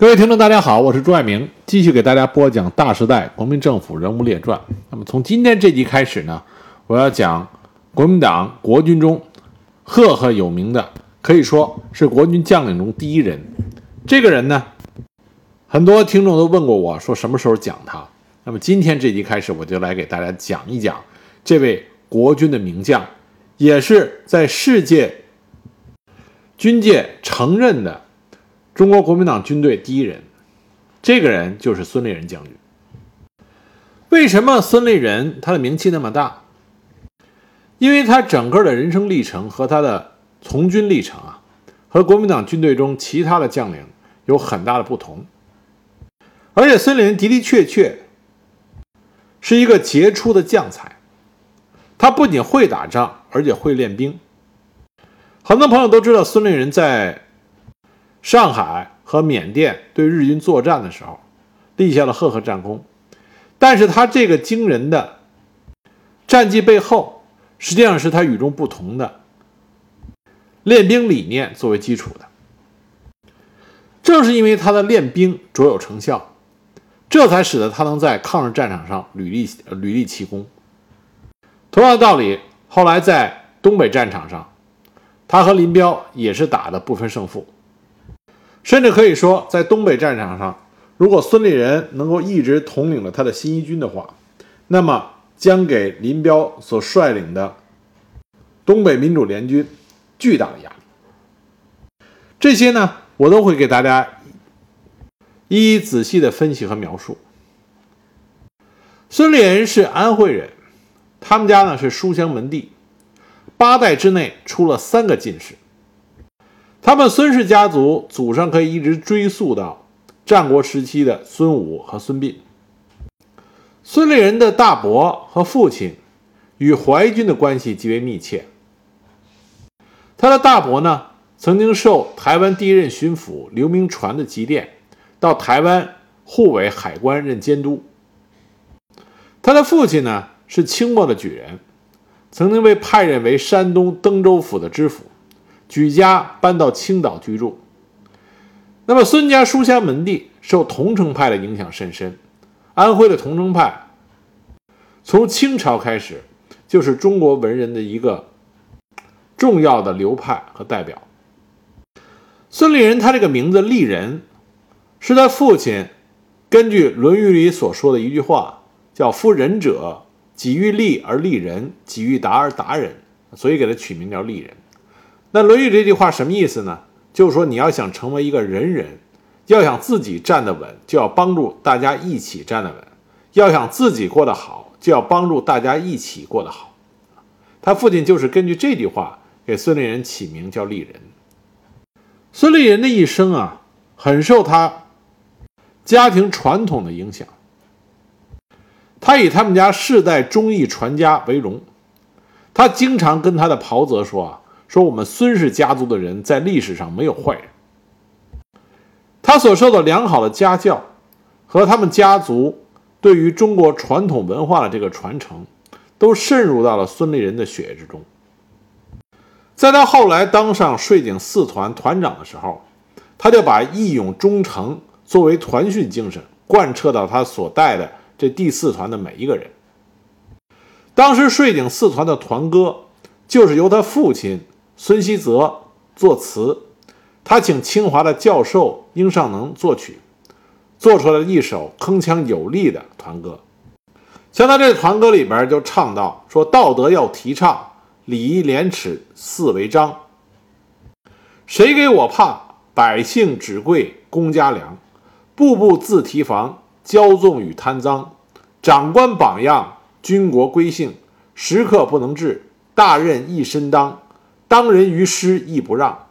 各位听众，大家好，我是朱爱明，继续给大家播讲《大时代：国民政府人物列传》。那么从今天这集开始呢，我要讲国民党国军中赫赫有名的，可以说是国军将领中第一人。这个人呢，很多听众都问过我说什么时候讲他。那么今天这集开始，我就来给大家讲一讲这位国军的名将，也是在世界军界承认的。中国国民党军队第一人，这个人就是孙立人将军。为什么孙立人他的名气那么大？因为他整个的人生历程和他的从军历程啊，和国民党军队中其他的将领有很大的不同。而且孙立人的的确确是一个杰出的将才，他不仅会打仗，而且会练兵。很多朋友都知道孙立人在。上海和缅甸对日军作战的时候，立下了赫赫战功。但是他这个惊人的战绩背后，实际上是他与众不同的练兵理念作为基础的。正是因为他的练兵卓有成效，这才使得他能在抗日战场上屡立屡立奇功。同样的道理，后来在东北战场上，他和林彪也是打的不分胜负。甚至可以说，在东北战场上，如果孙立人能够一直统领了他的新一军的话，那么将给林彪所率领的东北民主联军巨大的压力。这些呢，我都会给大家一一仔细的分析和描述。孙立人是安徽人，他们家呢是书香门第，八代之内出了三个进士。他们孙氏家族祖上可以一直追溯到战国时期的孙武和孙膑。孙立人的大伯和父亲与淮军的关系极为密切。他的大伯呢，曾经受台湾第一任巡抚刘铭传的急电，到台湾护卫海关任监督。他的父亲呢，是清末的举人，曾经被派任为山东登州府的知府。举家搬到青岛居住。那么孙家书香门第，受桐城派的影响甚深。安徽的桐城派，从清朝开始就是中国文人的一个重要的流派和代表。孙立人，他这个名字“立人”，是他父亲根据《论语》里所说的一句话，叫“夫仁者，己欲立而立人，己欲达而达人”，所以给他取名叫“立人”。那《论语》这句话什么意思呢？就是说，你要想成为一个仁人，要想自己站得稳，就要帮助大家一起站得稳；要想自己过得好，就要帮助大家一起过得好。他父亲就是根据这句话给孙立人起名叫立人。孙立人的一生啊，很受他家庭传统的影响。他以他们家世代忠义传家为荣，他经常跟他的袍泽说啊。说我们孙氏家族的人在历史上没有坏人。他所受的良好的家教，和他们家族对于中国传统文化的这个传承，都渗入到了孙立人的血液之中。在他后来当上税警四团团长的时候，他就把义勇忠诚作为团训精神贯彻到他所带的这第四团的每一个人。当时税警四团的团歌，就是由他父亲。孙希泽作词，他请清华的教授殷尚能作曲，做出了一首铿锵有力的团歌。像他这团歌里边就唱到说：“道德要提倡，礼义廉耻四为章。谁给我怕？百姓只贵公家粮，步步自提防，骄纵与贪赃。长官榜样，军国归性，时刻不能治，大任一身当。”当人于师亦不让，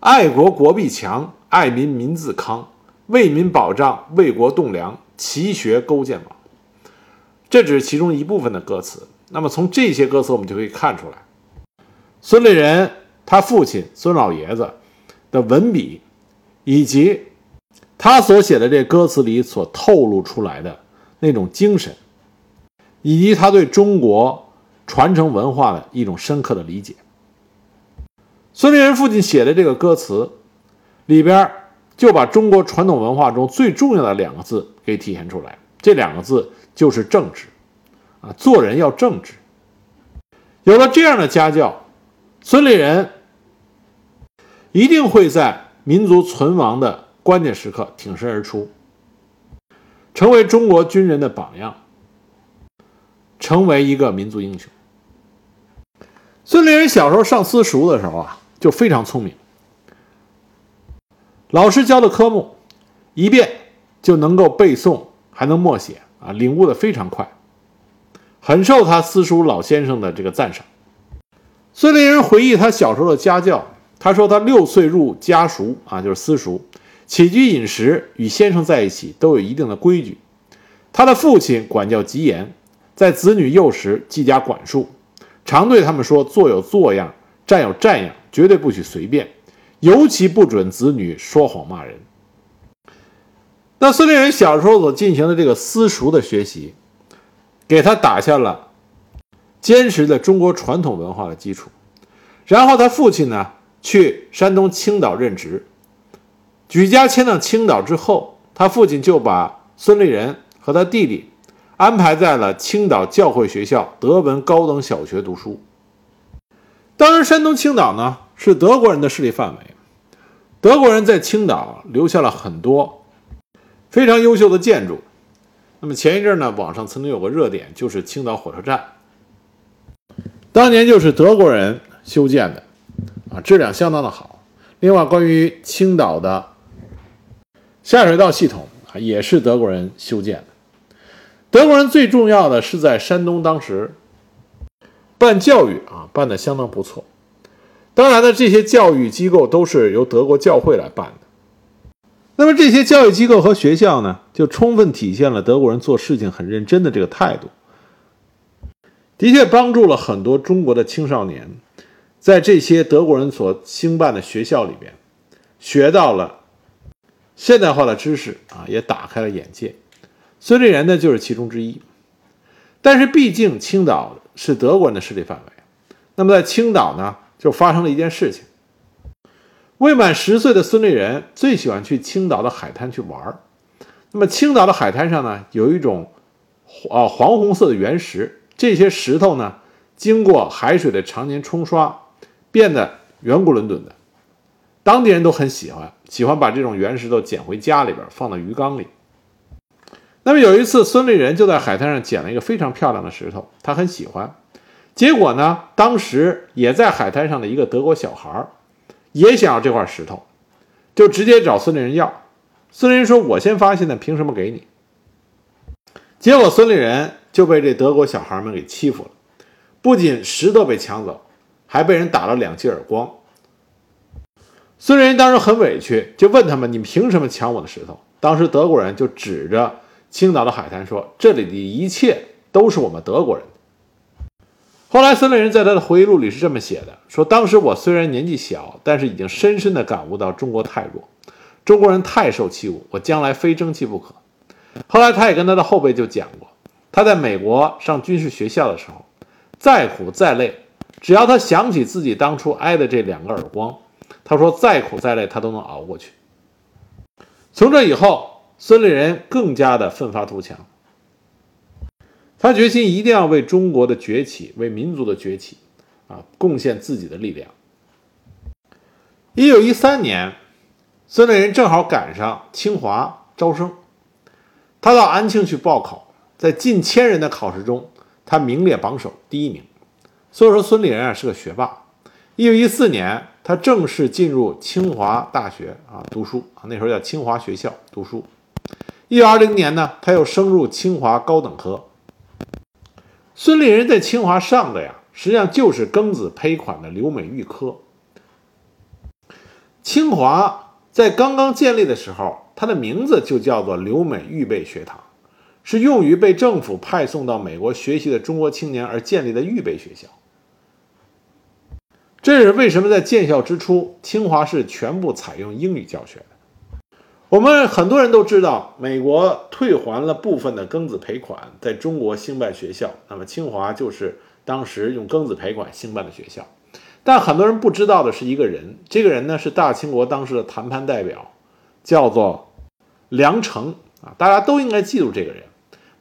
爱国国必强，爱民民自康，为民保障，为国栋梁，齐学勾践王。这只是其中一部分的歌词。那么从这些歌词，我们就可以看出来，孙立人他父亲孙老爷子的文笔，以及他所写的这歌词里所透露出来的那种精神，以及他对中国传承文化的一种深刻的理解。孙立人父亲写的这个歌词里边就把中国传统文化中最重要的两个字给体现出来，这两个字就是正直，啊，做人要正直。有了这样的家教，孙立人一定会在民族存亡的关键时刻挺身而出，成为中国军人的榜样，成为一个民族英雄。孙立人小时候上私塾的时候啊，就非常聪明。老师教的科目，一遍就能够背诵，还能默写啊，领悟的非常快，很受他私塾老先生的这个赞赏。孙立人回忆他小时候的家教，他说他六岁入家塾啊，就是私塾，起居饮食与先生在一起都有一定的规矩。他的父亲管教极严，在子女幼时既加管束，常对他们说：“坐有坐样，站有站样，绝对不许随便。”尤其不准子女说谎骂人。那孙立人小时候所进行的这个私塾的学习，给他打下了坚实的中国传统文化的基础。然后他父亲呢，去山东青岛任职，举家迁到青岛之后，他父亲就把孙立人和他弟弟安排在了青岛教会学校德文高等小学读书。当时山东青岛呢是德国人的势力范围。德国人在青岛留下了很多非常优秀的建筑。那么前一阵呢，网上曾经有个热点，就是青岛火车站，当年就是德国人修建的，啊，质量相当的好。另外，关于青岛的下水道系统啊，也是德国人修建的。德国人最重要的是在山东当时办教育啊，办的相当不错。当然呢，这些教育机构都是由德国教会来办的。那么这些教育机构和学校呢，就充分体现了德国人做事情很认真的这个态度。的确帮助了很多中国的青少年，在这些德国人所兴办的学校里边，学到了现代化的知识啊，也打开了眼界。孙立人呢，就是其中之一。但是毕竟青岛是德国人的势力范围，那么在青岛呢？就发生了一件事情。未满十岁的孙立人最喜欢去青岛的海滩去玩那么青岛的海滩上呢，有一种啊黄红色的原石，这些石头呢，经过海水的常年冲刷，变得圆鼓轮滚的。当地人都很喜欢，喜欢把这种原石头捡回家里边，放到鱼缸里。那么有一次，孙立人就在海滩上捡了一个非常漂亮的石头，他很喜欢。结果呢？当时也在海滩上的一个德国小孩也想要这块石头，就直接找孙立人要。孙立人说：“我先发现的，凭什么给你？”结果孙立人就被这德国小孩们给欺负了，不仅石头被抢走，还被人打了两记耳光。孙立人当时很委屈，就问他们：“你们凭什么抢我的石头？”当时德国人就指着青岛的海滩说：“这里的一切都是我们德国人。”后来，孙立人在他的回忆录里是这么写的：说当时我虽然年纪小，但是已经深深地感悟到中国太弱，中国人太受欺侮，我将来非争气不可。后来，他也跟他的后辈就讲过，他在美国上军事学校的时候，再苦再累，只要他想起自己当初挨的这两个耳光，他说再苦再累他都能熬过去。从这以后，孙立人更加的奋发图强。他决心一定要为中国的崛起、为民族的崛起，啊，贡献自己的力量。一九一三年，孙立人正好赶上清华招生，他到安庆去报考，在近千人的考试中，他名列榜首，第一名。所以说，孙立人啊是个学霸。一九一四年，他正式进入清华大学啊读书啊，那时候叫清华学校读书。一九二零年呢，他又升入清华高等科。孙立人在清华上的呀，实际上就是庚子赔款的留美预科。清华在刚刚建立的时候，它的名字就叫做留美预备学堂，是用于被政府派送到美国学习的中国青年而建立的预备学校。这是为什么在建校之初，清华是全部采用英语教学的。我们很多人都知道，美国退还了部分的庚子赔款，在中国兴办学校。那么清华就是当时用庚子赔款兴办的学校。但很多人不知道的是一个人，这个人呢是大清国当时的谈判代表，叫做梁诚啊，大家都应该记住这个人。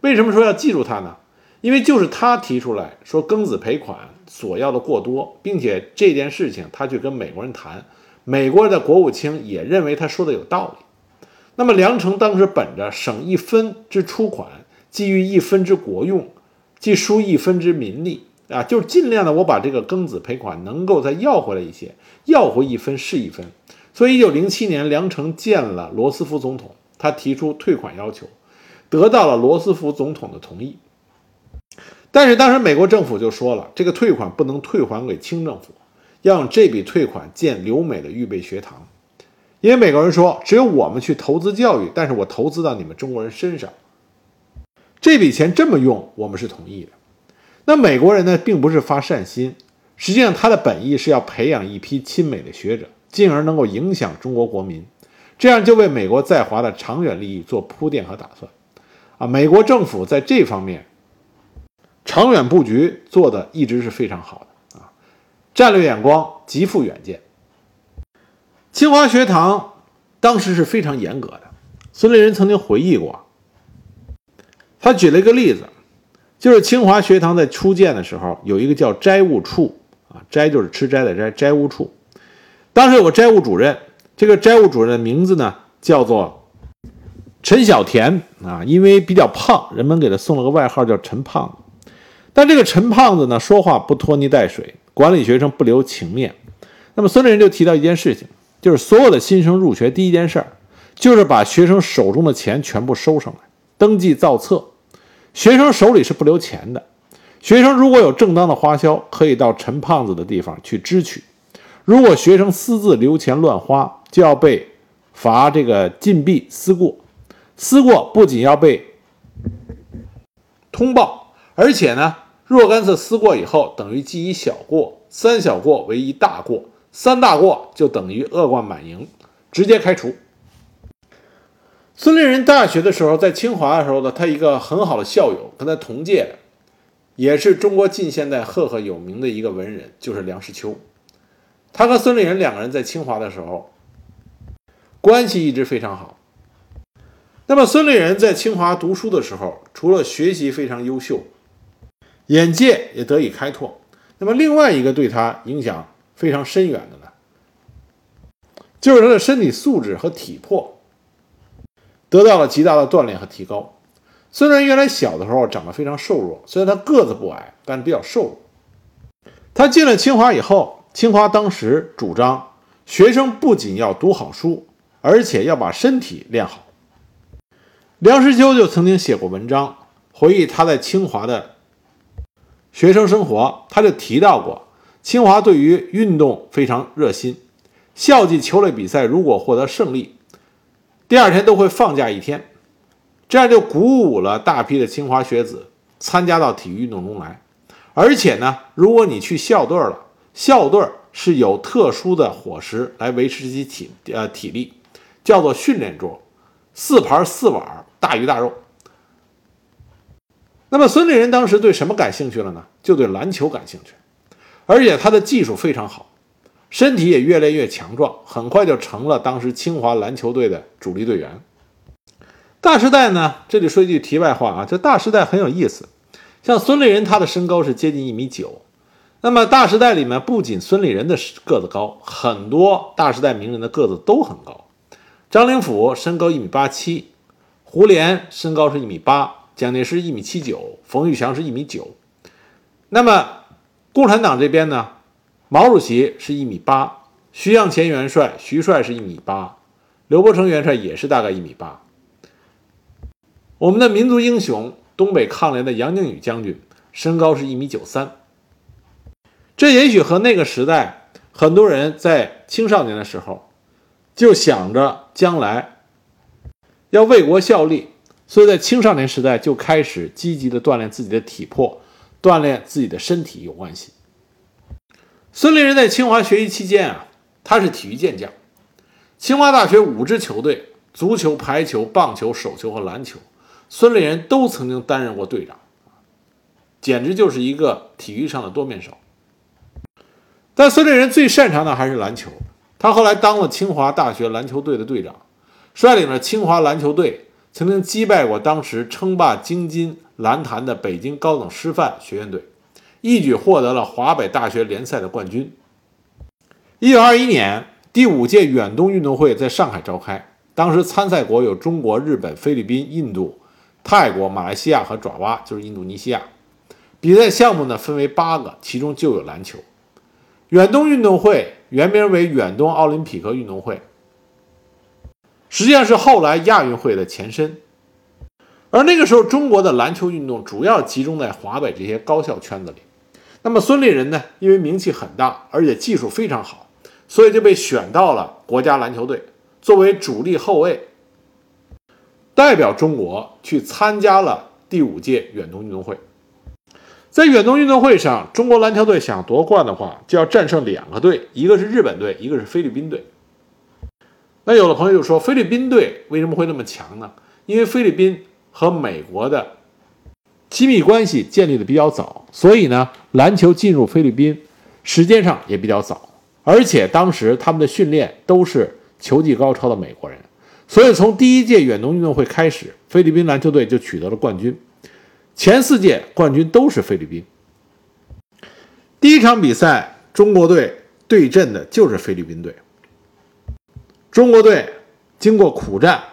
为什么说要记住他呢？因为就是他提出来说庚子赔款索要的过多，并且这件事情他去跟美国人谈，美国的国务卿也认为他说的有道理。那么梁诚当时本着省一分之出款，基于一分之国用，即输一分之民力啊，就是尽量的我把这个庚子赔款能够再要回来一些，要回一分是一分。所以，一九零七年，梁诚见了罗斯福总统，他提出退款要求，得到了罗斯福总统的同意。但是当时美国政府就说了，这个退款不能退还给清政府，要用这笔退款建留美的预备学堂。因为美国人说，只有我们去投资教育，但是我投资到你们中国人身上，这笔钱这么用，我们是同意的。那美国人呢，并不是发善心，实际上他的本意是要培养一批亲美的学者。进而能够影响中国国民，这样就为美国在华的长远利益做铺垫和打算。啊，美国政府在这方面长远布局做的一直是非常好的啊，战略眼光极富远见。清华学堂当时是非常严格的。孙立人曾经回忆过，他举了一个例子，就是清华学堂在初建的时候有一个叫斋务处啊，斋就是吃斋的斋，斋务处。当时有个斋务主任，这个斋务主任的名字呢叫做陈小田啊，因为比较胖，人们给他送了个外号叫陈胖子。但这个陈胖子呢，说话不拖泥带水，管理学生不留情面。那么孙立人就提到一件事情，就是所有的新生入学第一件事儿，就是把学生手中的钱全部收上来，登记造册。学生手里是不留钱的，学生如果有正当的花销，可以到陈胖子的地方去支取。如果学生私自留钱乱花，就要被罚这个禁闭思过。思过不仅要被通报，而且呢，若干次思过以后，等于记一小过，三小过为一大过，三大过就等于恶贯满盈，直接开除。孙立人大学的时候，在清华的时候呢，他一个很好的校友，跟他同届的，也是中国近现代赫赫有名的一个文人，就是梁实秋。他和孙立人两个人在清华的时候，关系一直非常好。那么孙立人在清华读书的时候，除了学习非常优秀，眼界也得以开拓。那么另外一个对他影响非常深远的呢，就是他的身体素质和体魄得到了极大的锻炼和提高。虽然原来小的时候长得非常瘦弱，虽然他个子不矮，但是比较瘦弱。他进了清华以后。清华当时主张，学生不仅要读好书，而且要把身体练好。梁实秋就曾经写过文章，回忆他在清华的学生生活，他就提到过，清华对于运动非常热心，校际球类比赛如果获得胜利，第二天都会放假一天，这样就鼓舞了大批的清华学子参加到体育运动中来。而且呢，如果你去校队了，校队是有特殊的伙食来维持自己体呃体力，叫做训练桌，四盘四碗大鱼大肉。那么孙立人当时对什么感兴趣了呢？就对篮球感兴趣，而且他的技术非常好，身体也越来越强壮，很快就成了当时清华篮球队的主力队员。大时代呢，这里说一句题外话啊，这大时代很有意思，像孙立人他的身高是接近一米九。那么大时代里面，不仅孙立人的个子高，很多大时代名人的个子都很高。张灵甫身高一米八七，胡琏身高是一米八，蒋介石一米七九，冯玉祥是一米九。那么共产党这边呢，毛主席是一米八，徐向前元帅徐帅是一米八，刘伯承元帅也是大概一米八。我们的民族英雄东北抗联的杨靖宇将军身高是一米九三。这也许和那个时代很多人在青少年的时候就想着将来要为国效力，所以在青少年时代就开始积极的锻炼自己的体魄，锻炼自己的身体有关系。孙立人在清华学习期间啊，他是体育健将，清华大学五支球队——足球、排球、棒球、手球和篮球，孙立人都曾经担任过队长，简直就是一个体育上的多面手。但孙立人最擅长的还是篮球，他后来当了清华大学篮球队的队长，率领着清华篮球队，曾经击败过当时称霸京津篮坛的北京高等师范学院队，一举获得了华北大学联赛的冠军。一九二一年，第五届远东运动会在上海召开，当时参赛国有中国、日本、菲律宾、印度、泰国、马来西亚和爪哇，就是印度尼西亚。比赛项目呢分为八个，其中就有篮球。远东运动会原名为远东奥林匹克运动会，实际上是后来亚运会的前身。而那个时候，中国的篮球运动主要集中在华北这些高校圈子里。那么孙立人呢，因为名气很大，而且技术非常好，所以就被选到了国家篮球队，作为主力后卫，代表中国去参加了第五届远东运动会。在远东运动会上，中国篮球队想夺冠的话，就要战胜两个队，一个是日本队，一个是菲律宾队。那有的朋友就说，菲律宾队为什么会那么强呢？因为菲律宾和美国的亲密关系建立的比较早，所以呢，篮球进入菲律宾时间上也比较早，而且当时他们的训练都是球技高超的美国人，所以从第一届远东运动会开始，菲律宾篮球队就取得了冠军。前四届冠军都是菲律宾。第一场比赛，中国队对阵的就是菲律宾队。中国队经过苦战，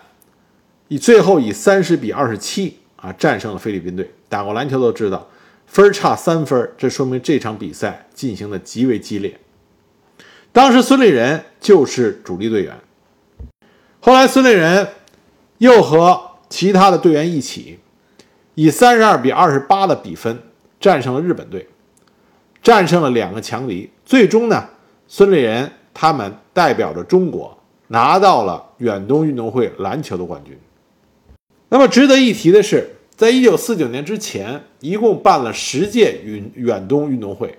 以最后以三十比二十七啊战胜了菲律宾队。打过篮球都知道，分差三分，这说明这场比赛进行的极为激烈。当时孙立人就是主力队员，后来孙立人又和其他的队员一起。以三十二比二十八的比分战胜了日本队，战胜了两个强敌。最终呢，孙立人他们代表着中国拿到了远东运动会篮球的冠军。那么值得一提的是，在一九四九年之前，一共办了十届远远东运动会，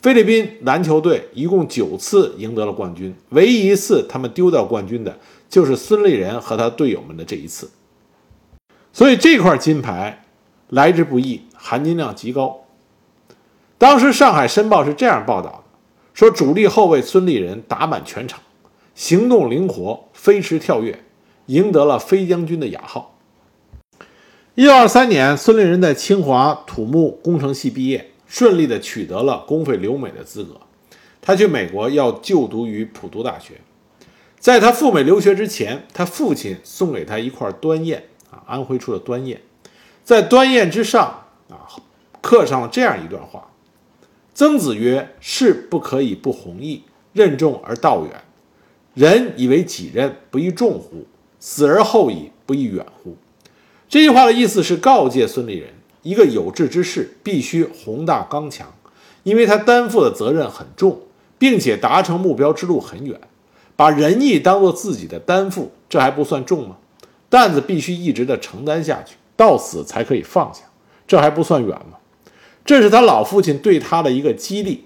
菲律宾篮球队一共九次赢得了冠军，唯一一次他们丢掉冠军的就是孙立人和他队友们的这一次。所以这块金牌。来之不易，含金量极高。当时《上海申报》是这样报道的：说主力后卫孙立人打满全场，行动灵活，飞驰跳跃，赢得了“飞将军”的雅号。一九二三年，孙立人在清华土木工程系毕业，顺利地取得了公费留美的资格。他去美国要就读于普渡大学。在他赴美留学之前，他父亲送给他一块端砚啊，安徽出的端砚。在端砚之上啊，刻上了这样一段话：“曾子曰：‘士不可以不弘毅，任重而道远。人以为己任，不亦重乎？死而后已，不亦远乎？’”这句话的意思是告诫孙立人，一个有志之士必须宏大刚强，因为他担负的责任很重，并且达成目标之路很远。把仁义当做自己的担负，这还不算重吗？担子必须一直的承担下去。到死才可以放下，这还不算远吗？这是他老父亲对他的一个激励，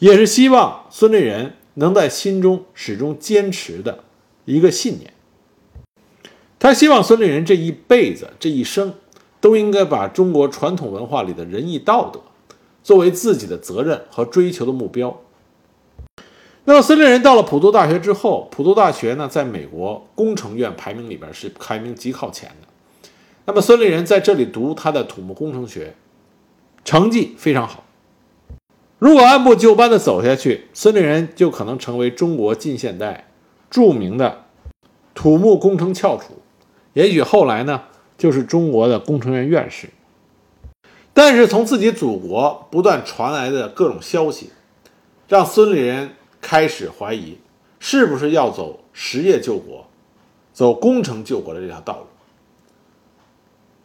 也是希望孙立人能在心中始终坚持的一个信念。他希望孙立人这一辈子、这一生都应该把中国传统文化里的仁义道德作为自己的责任和追求的目标。那么，孙立人到了普渡大学之后，普渡大学呢，在美国工程院排名里边是排名极靠前的。那么孙立人在这里读他的土木工程学，成绩非常好。如果按部就班的走下去，孙立人就可能成为中国近现代著名的土木工程翘楚，也许后来呢就是中国的工程院院士。但是从自己祖国不断传来的各种消息，让孙立人开始怀疑，是不是要走实业救国、走工程救国的这条道路。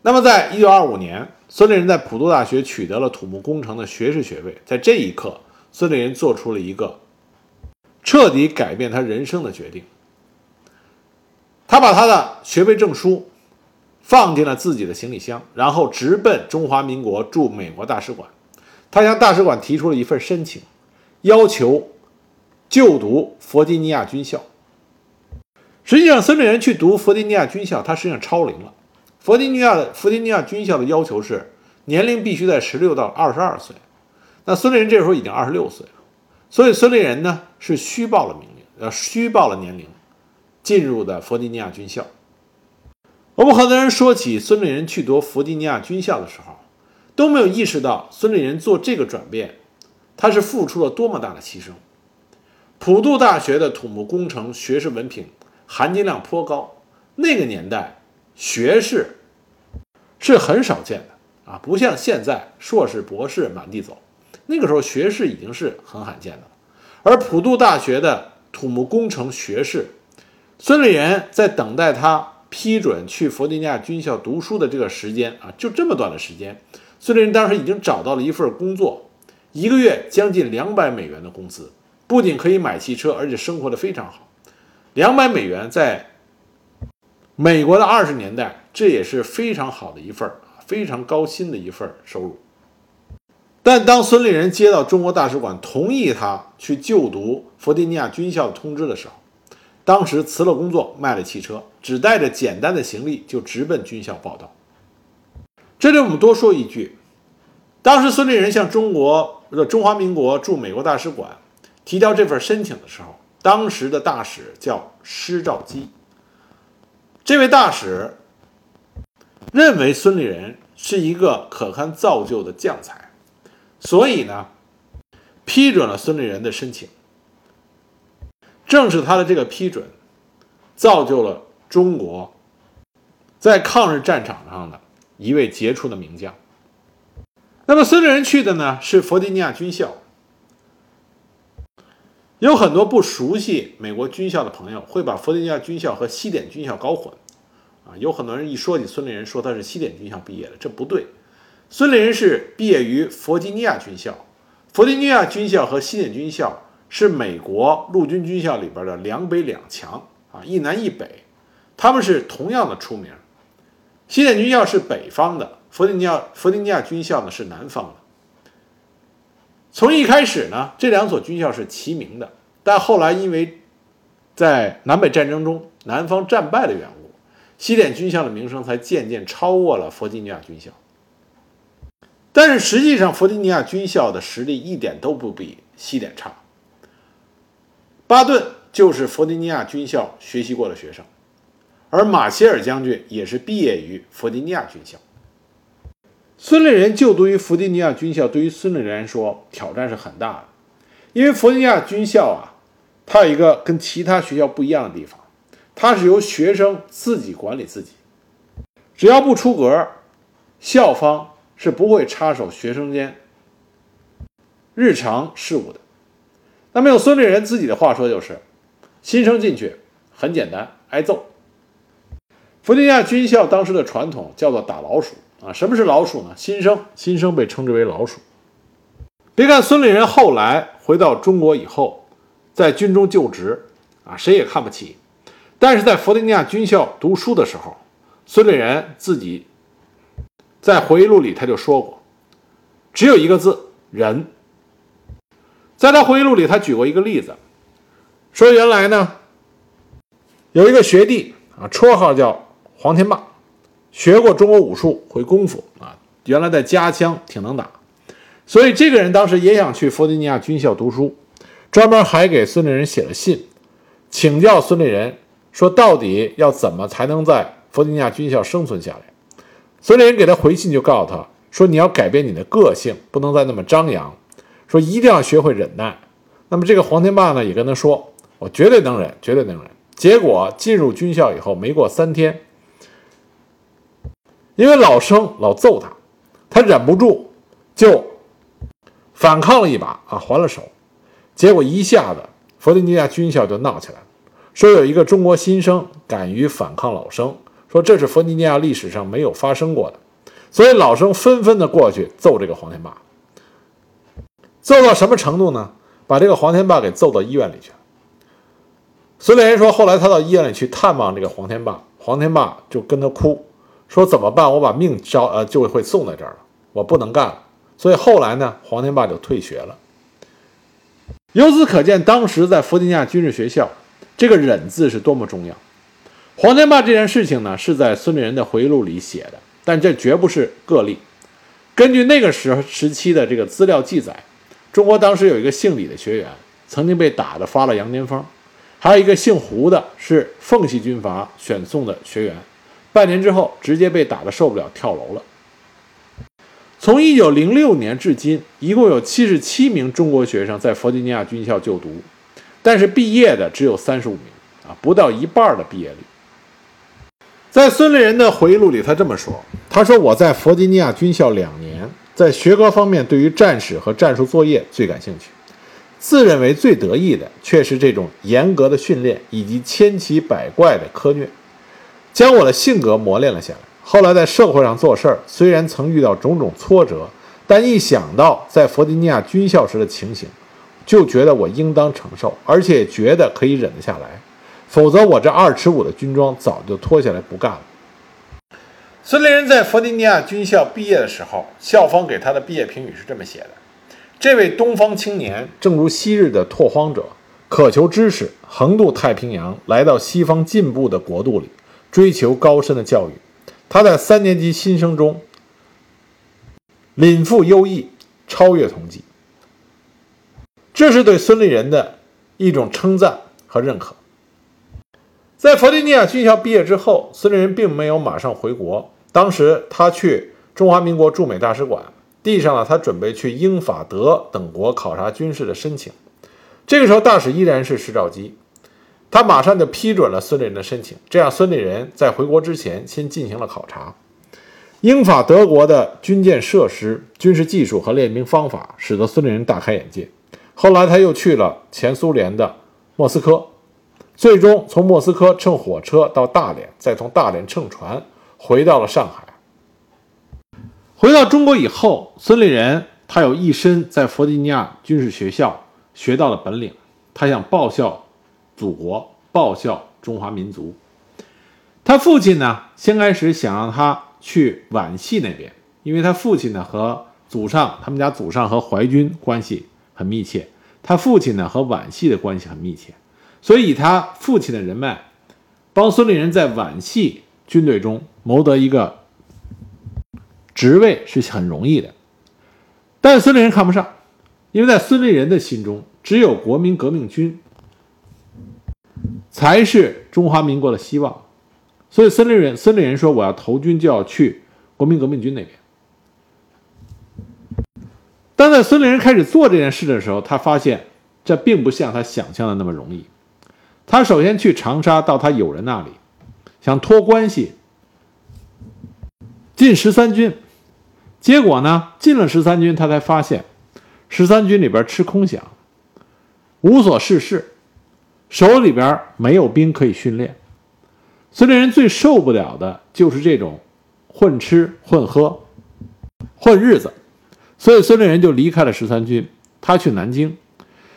那么，在一九二五年，孙立人在普渡大学取得了土木工程的学士学位。在这一刻，孙立人做出了一个彻底改变他人生的决定。他把他的学位证书放进了自己的行李箱，然后直奔中华民国驻美国大使馆。他向大使馆提出了一份申请，要求就读弗吉尼亚军校。实际上，孙立人去读弗吉尼亚军校，他实际上超龄了。弗吉尼亚的弗吉尼亚军校的要求是年龄必须在十六到二十二岁，那孙立人这时候已经二十六岁了，所以孙立人呢是虚报了年龄，呃虚报了年龄，进入的弗吉尼亚军校。我们很多人说起孙立人去读弗吉尼亚军校的时候，都没有意识到孙立人做这个转变，他是付出了多么大的牺牲。普渡大学的土木工程学士文凭含金量颇高，那个年代学士是很少见的啊，不像现在硕士、博士满地走，那个时候学士已经是很罕见的了。而普渡大学的土木工程学士孙立人在等待他批准去弗吉尼亚军校读书的这个时间啊，就这么短的时间，孙立人当时已经找到了一份工作，一个月将近两百美元的工资，不仅可以买汽车，而且生活的非常好。两百美元在美国的二十年代，这也是非常好的一份非常高薪的一份收入。但当孙立人接到中国大使馆同意他去就读弗吉尼亚军校的通知的时候，当时辞了工作，卖了汽车，只带着简单的行李就直奔军校报道。这里我们多说一句，当时孙立人向中国的中华民国驻美国大使馆提交这份申请的时候，当时的大使叫施肇基。这位大使认为孙立人是一个可堪造就的将才。所以呢，批准了孙立人的申请。正是他的这个批准，造就了中国在抗日战场上的一位杰出的名将。那么孙立人去的呢是弗吉尼亚军校。有很多不熟悉美国军校的朋友会把弗吉尼亚军校和西点军校搞混，啊，有很多人一说起孙立人，说他是西点军校毕业的，这不对。孙立人是毕业于弗吉尼亚军校，弗吉尼亚军校和西点军校是美国陆军军校里边的两北两强啊，一南一北，他们是同样的出名。西点军校是北方的，弗吉尼亚弗吉尼亚军校呢是南方的。从一开始呢，这两所军校是齐名的，但后来因为在南北战争中南方战败的缘故，西点军校的名声才渐渐超过了弗吉尼亚军校。但是实际上，弗吉尼亚军校的实力一点都不比西点差。巴顿就是弗吉尼亚军校学习过的学生，而马歇尔将军也是毕业于弗吉尼亚军校。孙立人就读于弗吉尼亚军校，对于孙立人来说挑战是很大的，因为弗吉尼亚军校啊，它有一个跟其他学校不一样的地方，它是由学生自己管理自己，只要不出格，校方。是不会插手学生间日常事务的。那么用孙立人自己的话说，就是新生进去很简单，挨揍。弗吉尼亚军校当时的传统叫做打老鼠啊。什么是老鼠呢？新生，新生被称之为老鼠。别看孙立人后来回到中国以后，在军中就职啊，谁也看不起。但是在弗吉尼亚军校读书的时候，孙立人自己。在回忆录里，他就说过，只有一个字“人”。在他回忆录里，他举过一个例子，说原来呢，有一个学弟啊，绰号叫黄天霸，学过中国武术，会功夫啊，原来在家乡挺能打，所以这个人当时也想去弗吉尼亚军校读书，专门还给孙立人写了信，请教孙立人说，到底要怎么才能在弗吉尼亚军校生存下来。孙立人给他回信，就告诉他说：“你要改变你的个性，不能再那么张扬。说一定要学会忍耐。”那么这个黄天霸呢，也跟他说：“我绝对能忍，绝对能忍。”结果进入军校以后，没过三天，因为老生老揍他，他忍不住就反抗了一把啊，还了手。结果一下子弗吉尼亚军校就闹起来，说有一个中国新生敢于反抗老生。说这是弗吉尼亚历史上没有发生过的，所以老生纷纷的过去揍这个黄天霸，揍到什么程度呢？把这个黄天霸给揍到医院里去了。孙立人说，后来他到医院里去探望这个黄天霸，黄天霸就跟他哭，说怎么办？我把命交呃就会送在这儿了，我不能干了。所以后来呢，黄天霸就退学了。由此可见，当时在弗吉尼亚军事学校，这个忍字是多么重要。黄天霸这件事情呢，是在孙立人的回忆录里写的，但这绝不是个例。根据那个时时期的这个资料记载，中国当时有一个姓李的学员，曾经被打的发了羊癫疯，还有一个姓胡的，是奉系军阀选送的学员，半年之后直接被打得受不了，跳楼了。从一九零六年至今，一共有七十七名中国学生在弗吉尼亚军校就读，但是毕业的只有三十五名，啊，不到一半的毕业率。在孙立人的回忆录里，他这么说：“他说我在弗吉尼亚军校两年，在学科方面对于战史和战术作业最感兴趣，自认为最得意的却是这种严格的训练以及千奇百怪的科虐，将我的性格磨练了下来。”后来在社会上做事儿，虽然曾遇到种种挫折，但一想到在弗吉尼亚军校时的情形，就觉得我应当承受，而且觉得可以忍得下来。否则，我这二尺五的军装早就脱下来不干了。孙立人在弗吉尼亚军校毕业的时候，校方给他的毕业评语是这么写的：这位东方青年，正如昔日的拓荒者，渴求知识，横渡太平洋，来到西方进步的国度里，追求高深的教育。他在三年级新生中领负优异，超越同级。这是对孙立人的一种称赞和认可。在弗吉尼亚军校毕业之后，孙立人并没有马上回国。当时他去中华民国驻美大使馆，递上了他准备去英法德等国考察军事的申请。这个时候，大使依然是石兆基。他马上就批准了孙立人的申请，这样孙立人在回国之前先进行了考察。英法德国的军舰设施、军事技术和练兵方法，使得孙立人大开眼界。后来他又去了前苏联的莫斯科，最终从莫斯科乘火车到大连，再从大连乘船回到了上海。回到中国以后，孙立人他有一身在弗吉尼亚军事学校学到的本领，他想报效。祖国报效中华民族。他父亲呢，先开始想让他去皖系那边，因为他父亲呢和祖上，他们家祖上和淮军关系很密切，他父亲呢和皖系的关系很密切，所以以他父亲的人脉，帮孙立人在皖系军队中谋得一个职位是很容易的。但孙立人看不上，因为在孙立人的心中，只有国民革命军。才是中华民国的希望，所以孙立人孙立人说：“我要投军，就要去国民革命军那边。”但在孙立人开始做这件事的时候，他发现这并不像他想象的那么容易。他首先去长沙，到他友人那里，想托关系进十三军，结果呢，进了十三军，他才发现十三军里边吃空饷，无所事事。手里边没有兵可以训练，孙立人最受不了的就是这种混吃混喝、混日子，所以孙立人就离开了十三军，他去南京，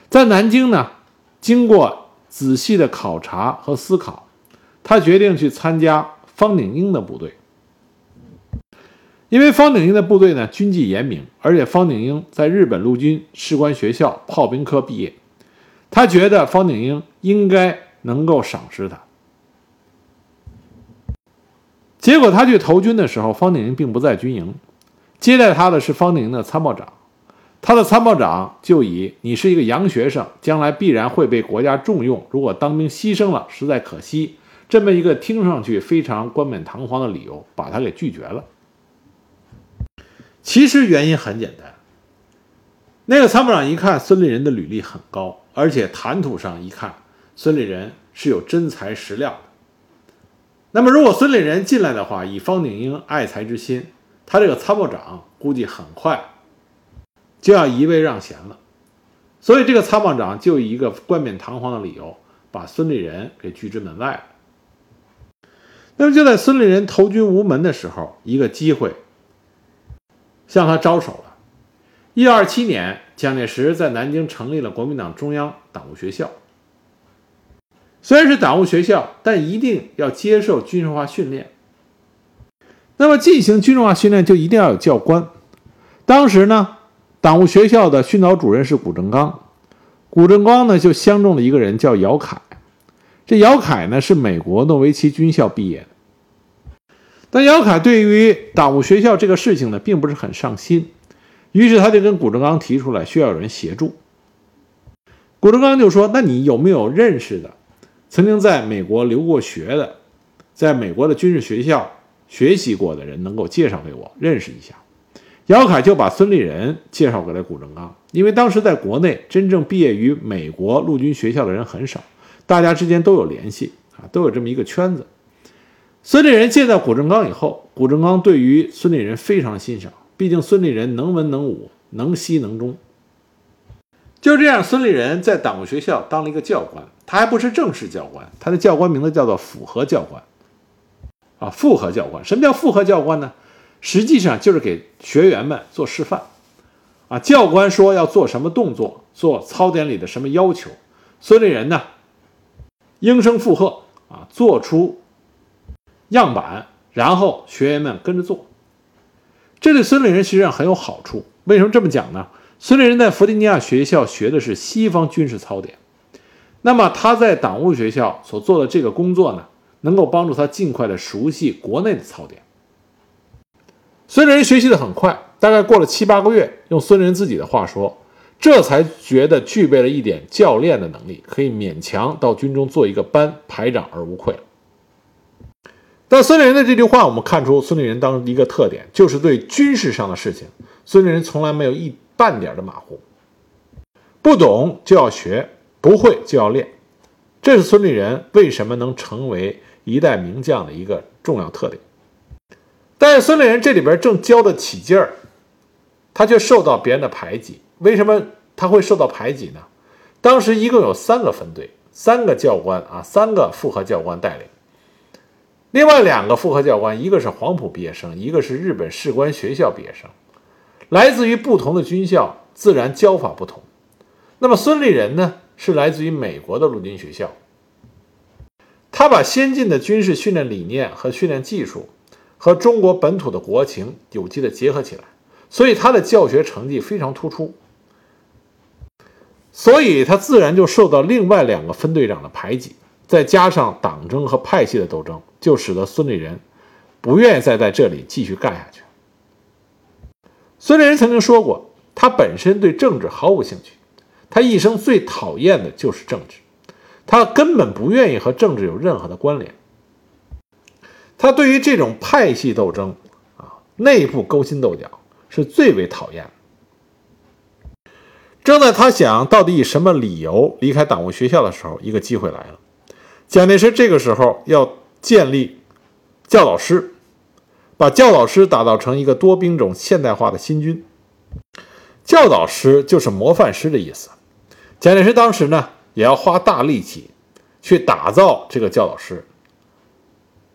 在南京呢，经过仔细的考察和思考，他决定去参加方鼎英的部队，因为方鼎英的部队呢军纪严明，而且方鼎英在日本陆军士官学校炮兵科毕业。他觉得方鼎英应该能够赏识他，结果他去投军的时候，方鼎英并不在军营，接待他的是方鼎英的参谋长，他的参谋长就以“你是一个洋学生，将来必然会被国家重用，如果当兵牺牲了，实在可惜”这么一个听上去非常冠冕堂皇的理由，把他给拒绝了。其实原因很简单，那个参谋长一看孙立人的履历很高。而且谈吐上一看，孙立人是有真材实料的。那么，如果孙立人进来的话，以方鼎英爱才之心，他这个参谋长估计很快就要移位让贤了。所以，这个参谋长就以一个冠冕堂皇的理由，把孙立人给拒之门外了。那么，就在孙立人投军无门的时候，一个机会向他招手了。一九二七年。蒋介石在南京成立了国民党中央党务学校。虽然是党务学校，但一定要接受军事化训练。那么进行军事化训练，就一定要有教官。当时呢，党务学校的训导主任是谷正刚。谷正刚呢，就相中了一个人，叫姚凯。这姚凯呢，是美国诺维奇军校毕业的。但姚凯对于党务学校这个事情呢，并不是很上心。于是他就跟谷正刚提出来，需要有人协助。谷正刚就说：“那你有没有认识的曾经在美国留过学的，在美国的军事学校学习过的人能够介绍给我认识一下。姚凯就把孙立人介绍给了谷正刚，因为当时在国内真正毕业于美国陆军学校的人很少，大家之间都有联系啊，都有这么一个圈子。孙立人见到谷正刚以后，谷正刚对于孙立人非常欣赏，毕竟孙立人能文能武，能西能中。就这样，孙立人在党务学校当了一个教官，他还不是正式教官，他的教官名字叫做复合教官。啊，复合教官，什么叫复合教官呢？实际上就是给学员们做示范。啊，教官说要做什么动作，做操典里的什么要求，孙立人呢应声附和，啊，做出样板，然后学员们跟着做。这对孙立人实际上很有好处。为什么这么讲呢？孙立人在弗吉尼亚学校学的是西方军事操典，那么他在党务学校所做的这个工作呢，能够帮助他尽快的熟悉国内的操典。孙立人学习的很快，大概过了七八个月，用孙立人自己的话说，这才觉得具备了一点教练的能力，可以勉强到军中做一个班排长而无愧了。但孙立人的这句话，我们看出孙立人当一个特点，就是对军事上的事情，孙立人从来没有一。半点的马虎，不懂就要学，不会就要练，这是孙立人为什么能成为一代名将的一个重要特点。但是孙立人这里边正教得起劲儿，他却受到别人的排挤。为什么他会受到排挤呢？当时一共有三个分队，三个教官啊，三个复合教官带领，另外两个复合教官，一个是黄埔毕业生，一个是日本士官学校毕业生。来自于不同的军校，自然教法不同。那么孙立人呢，是来自于美国的陆军学校，他把先进的军事训练理念和训练技术和中国本土的国情有机的结合起来，所以他的教学成绩非常突出。所以他自然就受到另外两个分队长的排挤，再加上党争和派系的斗争，就使得孙立人不愿意再在这里继续干下去。孙立人曾经说过，他本身对政治毫无兴趣，他一生最讨厌的就是政治，他根本不愿意和政治有任何的关联。他对于这种派系斗争啊，内部勾心斗角是最为讨厌。正在他想到底以什么理由离开党务学校的时候，一个机会来了。蒋介石这个时候要建立教导师。把教导师打造成一个多兵种现代化的新军，教导师就是模范师的意思。蒋介石当时呢，也要花大力气去打造这个教导师，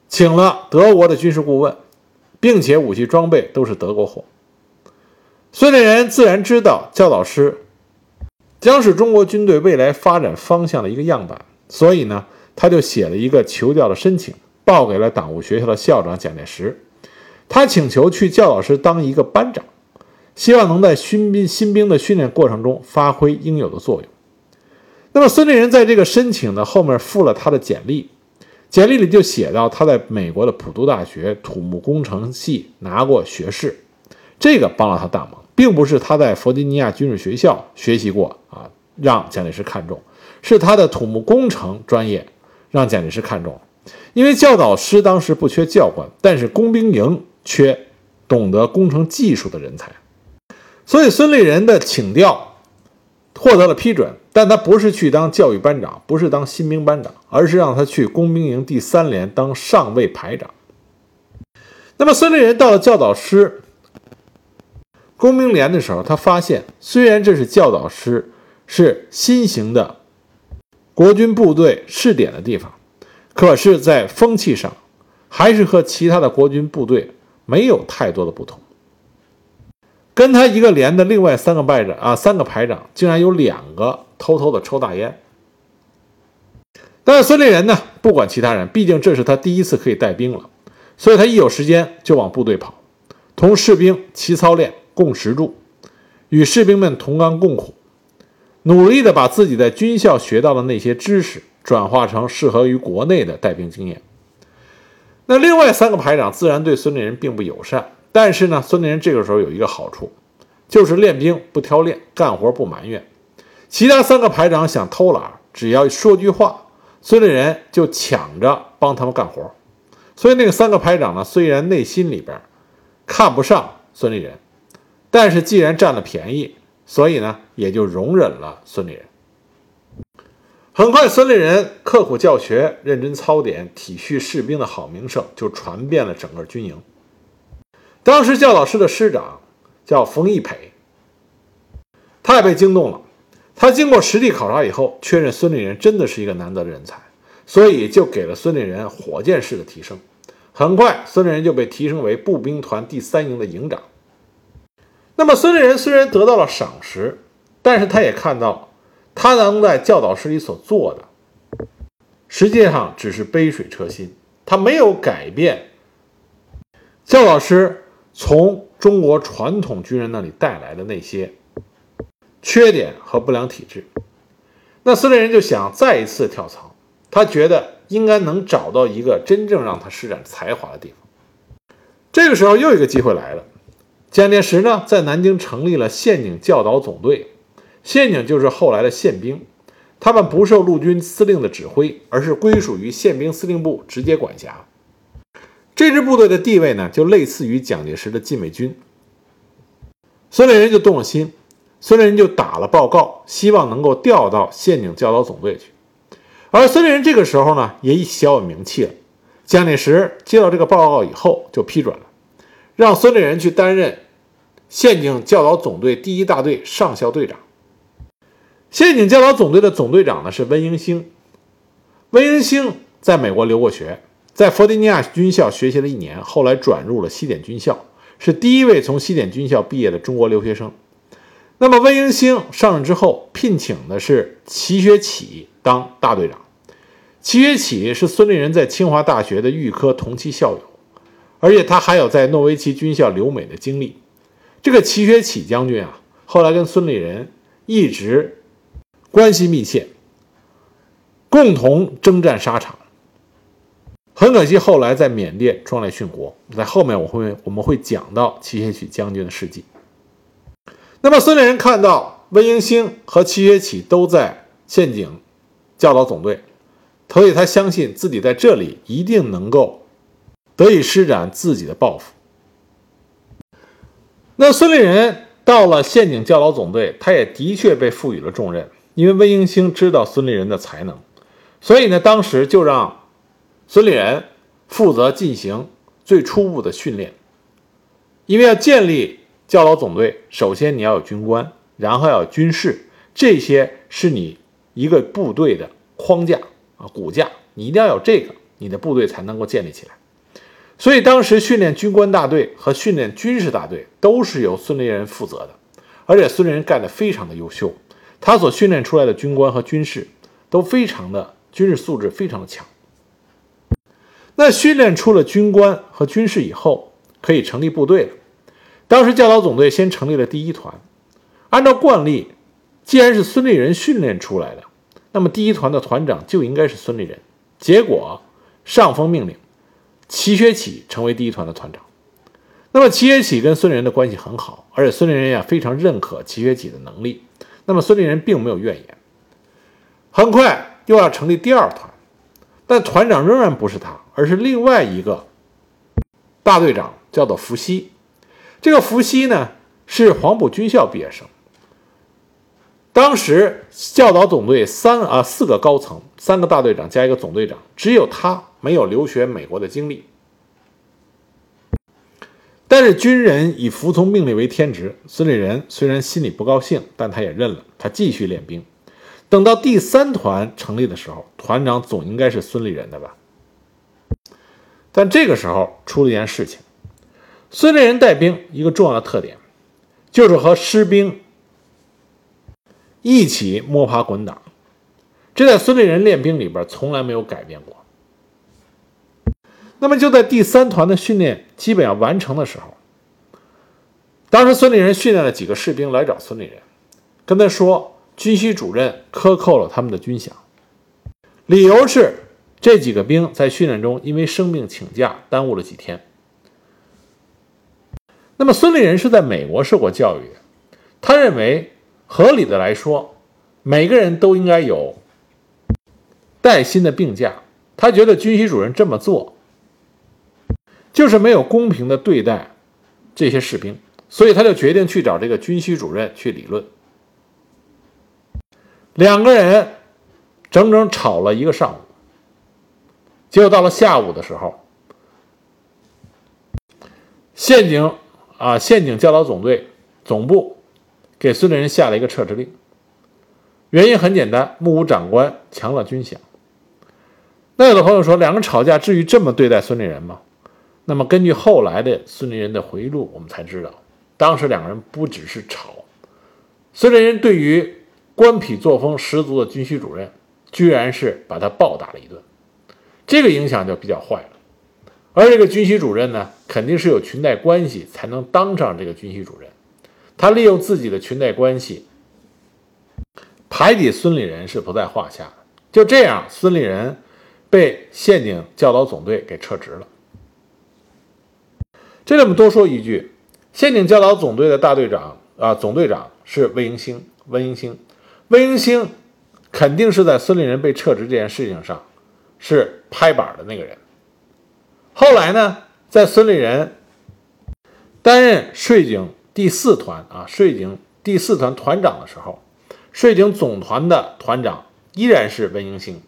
请了德国的军事顾问，并且武器装备都是德国货。孙立人自然知道教导师将是中国军队未来发展方向的一个样板，所以呢，他就写了一个求调的申请，报给了党务学校的校长蒋介石。他请求去教导师当一个班长，希望能在新兵新兵的训练过程中发挥应有的作用。那么孙立人在这个申请的后面附了他的简历，简历里就写到他在美国的普渡大学土木工程系拿过学士，这个帮了他大忙，并不是他在弗吉尼亚军事学校学习过啊，让蒋介石看中，是他的土木工程专业让蒋介石看中了，因为教导师当时不缺教官，但是工兵营。缺懂得工程技术的人才，所以孙立人的请调获得了批准，但他不是去当教育班长，不是当新兵班长，而是让他去工兵营第三连当上尉排长。那么孙立人到了教导师工兵连的时候，他发现虽然这是教导师是新型的国军部队试点的地方，可是，在风气上还是和其他的国军部队。没有太多的不同，跟他一个连的另外三个排长啊，三个排长竟然有两个偷偷的抽大烟。但是孙立人呢，不管其他人，毕竟这是他第一次可以带兵了，所以他一有时间就往部队跑，同士兵齐操练，共食住，与士兵们同甘共苦，努力的把自己在军校学到的那些知识转化成适合于国内的带兵经验。那另外三个排长自然对孙立人并不友善，但是呢，孙立人这个时候有一个好处，就是练兵不挑练，干活不埋怨。其他三个排长想偷懒，只要说句话，孙立人就抢着帮他们干活。所以那个三个排长呢，虽然内心里边看不上孙立人，但是既然占了便宜，所以呢也就容忍了孙立人。很快，孙立人刻苦教学、认真操点、体恤士兵的好名声就传遍了整个军营。当时教导师的师长叫冯一培，他也被惊动了。他经过实地考察以后，确认孙立人真的是一个难得的人才，所以就给了孙立人火箭式的提升。很快，孙立人就被提升为步兵团第三营的营长。那么，孙立人虽然得到了赏识，但是他也看到，他能在教导室里所做的，实际上只是杯水车薪。他没有改变教导师从中国传统军人那里带来的那些缺点和不良体质。那孙立人就想再一次跳槽，他觉得。应该能找到一个真正让他施展才华的地方。这个时候，又一个机会来了。蒋介石呢，在南京成立了宪警教导总队，宪警就是后来的宪兵，他们不受陆军司令的指挥，而是归属于宪兵司令部直接管辖。这支部队的地位呢，就类似于蒋介石的禁卫军。孙立人就动了心，孙立人就打了报告，希望能够调到宪警教导总队去。而孙立人这个时候呢，也已小有名气了。蒋介石接到这个报告以后，就批准了，让孙立人去担任宪警教导总队第一大队上校队长。宪警教导总队的总队长呢是温英兴。温英兴在美国留过学，在弗吉尼亚军校学习了一年，后来转入了西点军校，是第一位从西点军校毕业的中国留学生。那么温英兴上任之后，聘请的是齐学启当大队长。齐学启是孙立人在清华大学的预科同期校友，而且他还有在诺维奇军校留美的经历。这个齐学启将军啊，后来跟孙立人一直关系密切，共同征战沙场。很可惜，后来在缅甸壮烈殉国。在后面我会我们会讲到齐学启将军的事迹。那么孙立人看到温英兴和齐学启都在宪警教导总队。所以他相信自己在这里一定能够得以施展自己的抱负。那孙立人到了宪警教导总队，他也的确被赋予了重任，因为温英兴知道孙立人的才能，所以呢，当时就让孙立人负责进行最初步的训练。因为要建立教导总队，首先你要有军官，然后要有军事，这些是你一个部队的框架。啊，骨架你一定要有这个，你的部队才能够建立起来。所以当时训练军官大队和训练军事大队都是由孙立人负责的，而且孙立人干得非常的优秀，他所训练出来的军官和军事都非常的军事素质非常的强。那训练出了军官和军事以后，可以成立部队了。当时教导总队先成立了第一团，按照惯例，既然是孙立人训练出来的。那么第一团的团长就应该是孙立人，结果上峰命令齐学启成为第一团的团长。那么齐学启跟孙立人的关系很好，而且孙立人也非常认可齐学启的能力。那么孙立人并没有怨言。很快又要成立第二团，但团长仍然不是他，而是另外一个大队长，叫做伏羲。这个伏羲呢是黄埔军校毕业生。当时教导总队三啊四个高层，三个大队长加一个总队长，只有他没有留学美国的经历。但是军人以服从命令为天职，孙立人虽然心里不高兴，但他也认了，他继续练兵。等到第三团成立的时候，团长总应该是孙立人的吧？但这个时候出了一件事情，孙立人带兵一个重要的特点，就是和士兵。一起摸爬滚打，这在孙立人练兵里边从来没有改变过。那么就在第三团的训练基本要完成的时候，当时孙立人训练了几个士兵来找孙立人，跟他说军需主任克扣了他们的军饷，理由是这几个兵在训练中因为生病请假耽误了几天。那么孙立人是在美国受过教育的，他认为。合理的来说，每个人都应该有带薪的病假，他觉得军需主任这么做就是没有公平的对待这些士兵，所以他就决定去找这个军需主任去理论。两个人整整吵了一个上午，结果到了下午的时候，宪警啊，宪警教导总队总部给孙立人下了一个撤职令。原因很简单，目无长官强了军饷。那有的朋友说，两个人吵架至于这么对待孙立人吗？那么根据后来的孙立人的回忆录，我们才知道，当时两个人不只是吵，孙立人对于官痞作风十足的军需主任，居然是把他暴打了一顿，这个影响就比较坏了。而这个军需主任呢，肯定是有裙带关系才能当上这个军需主任，他利用自己的裙带关系。排挤孙立人是不在话下。就这样，孙立人被宪警教导总队给撤职了。这里我们多说一句：宪警教导总队的大队长啊，总队长是魏英兴。温英兴，温英兴肯定是在孙立人被撤职这件事情上是拍板的那个人。后来呢，在孙立人担任税警第四团啊，税警第四团团长的时候。税警总团的团长依然是温英兴。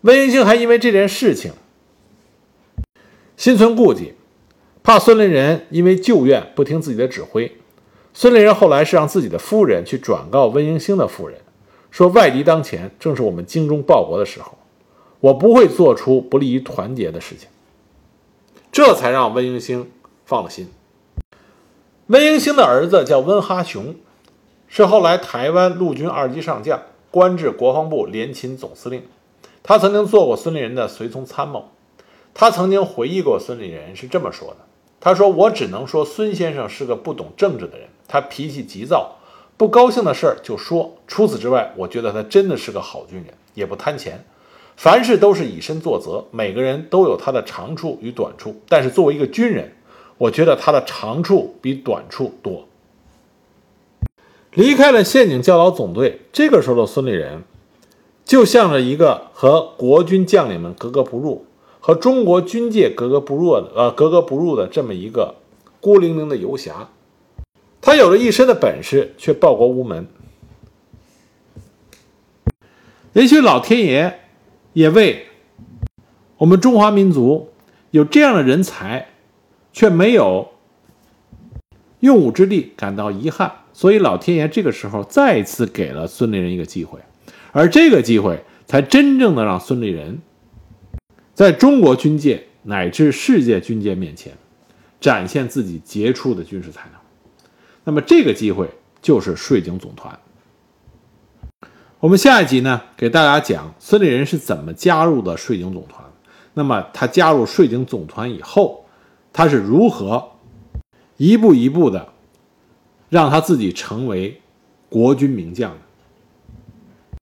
温英兴还因为这件事情心存顾忌，怕孙立人因为旧怨不听自己的指挥。孙立人后来是让自己的夫人去转告温英兴的夫人，说外敌当前，正是我们精忠报国的时候，我不会做出不利于团结的事情。这才让温英兴放了心。温英兴的儿子叫温哈雄。是后来台湾陆军二级上将，官至国防部联勤总司令。他曾经做过孙立人的随从参谋。他曾经回忆过孙立人是这么说的：“他说我只能说孙先生是个不懂政治的人，他脾气急躁，不高兴的事儿就说。除此之外，我觉得他真的是个好军人，也不贪钱，凡事都是以身作则。每个人都有他的长处与短处，但是作为一个军人，我觉得他的长处比短处多。”离开了宪警教导总队，这个时候的孙立人，就像是一个和国军将领们格格不入、和中国军界格格不入的呃格格不入的这么一个孤零零的游侠。他有了一身的本事，却报国无门。也许老天爷也为我们中华民族有这样的人才，却没有用武之地感到遗憾。所以，老天爷这个时候再一次给了孙立人一个机会，而这个机会才真正的让孙立人在中国军界乃至世界军界面前展现自己杰出的军事才能。那么，这个机会就是税警总团。我们下一集呢，给大家讲孙立人是怎么加入的税警总团。那么，他加入税警总团以后，他是如何一步一步的。让他自己成为国军名将的。